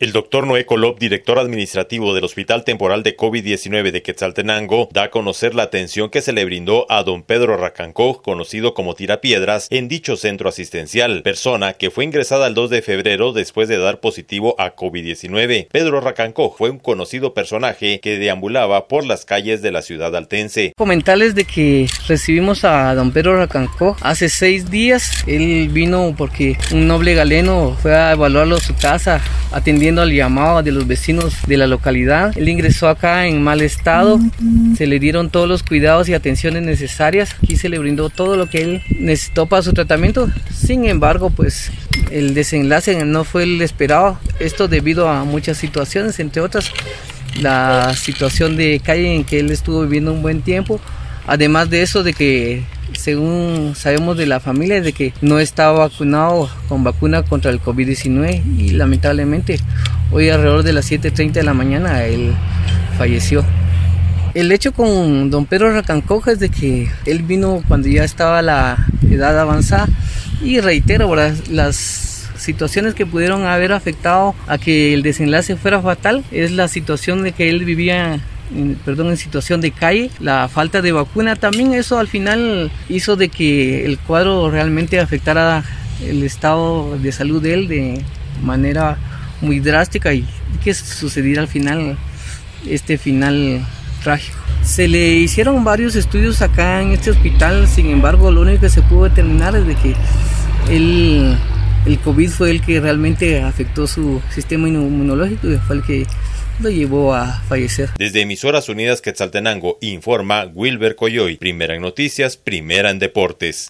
El doctor Noé Colop, director administrativo del Hospital Temporal de COVID-19 de Quetzaltenango, da a conocer la atención que se le brindó a don Pedro Racancó, conocido como Tirapiedras, en dicho centro asistencial, persona que fue ingresada el 2 de febrero después de dar positivo a COVID-19. Pedro Racancó fue un conocido personaje que deambulaba por las calles de la ciudad altense. Comentarles de que recibimos a don Pedro Racancó hace seis días. Él vino porque un noble galeno fue a evaluarlo a su casa, atendiendo al llamado de los vecinos de la localidad. Él ingresó acá en mal estado, se le dieron todos los cuidados y atenciones necesarias, aquí se le brindó todo lo que él necesitó para su tratamiento. Sin embargo, pues el desenlace no fue el esperado, esto debido a muchas situaciones, entre otras la situación de calle en que él estuvo viviendo un buen tiempo, además de eso de que según sabemos de la familia, de que no estaba vacunado con vacuna contra el COVID-19 y lamentablemente hoy alrededor de las 7.30 de la mañana él falleció. El hecho con don Pedro Racancoja es de que él vino cuando ya estaba la edad avanzada y reitero, las situaciones que pudieron haber afectado a que el desenlace fuera fatal es la situación de que él vivía en, perdón, en situación de calle, la falta de vacuna también eso al final hizo de que el cuadro realmente afectara el estado de salud de él de manera muy drástica y que sucediera al final este final trágico. Se le hicieron varios estudios acá en este hospital, sin embargo lo único que se pudo determinar es de que el, el COVID fue el que realmente afectó su sistema inmunológico y fue el que lo llevó a fallecer. Desde Emisoras Unidas Quetzaltenango informa Wilber Coyoy, primera en noticias, primera en deportes.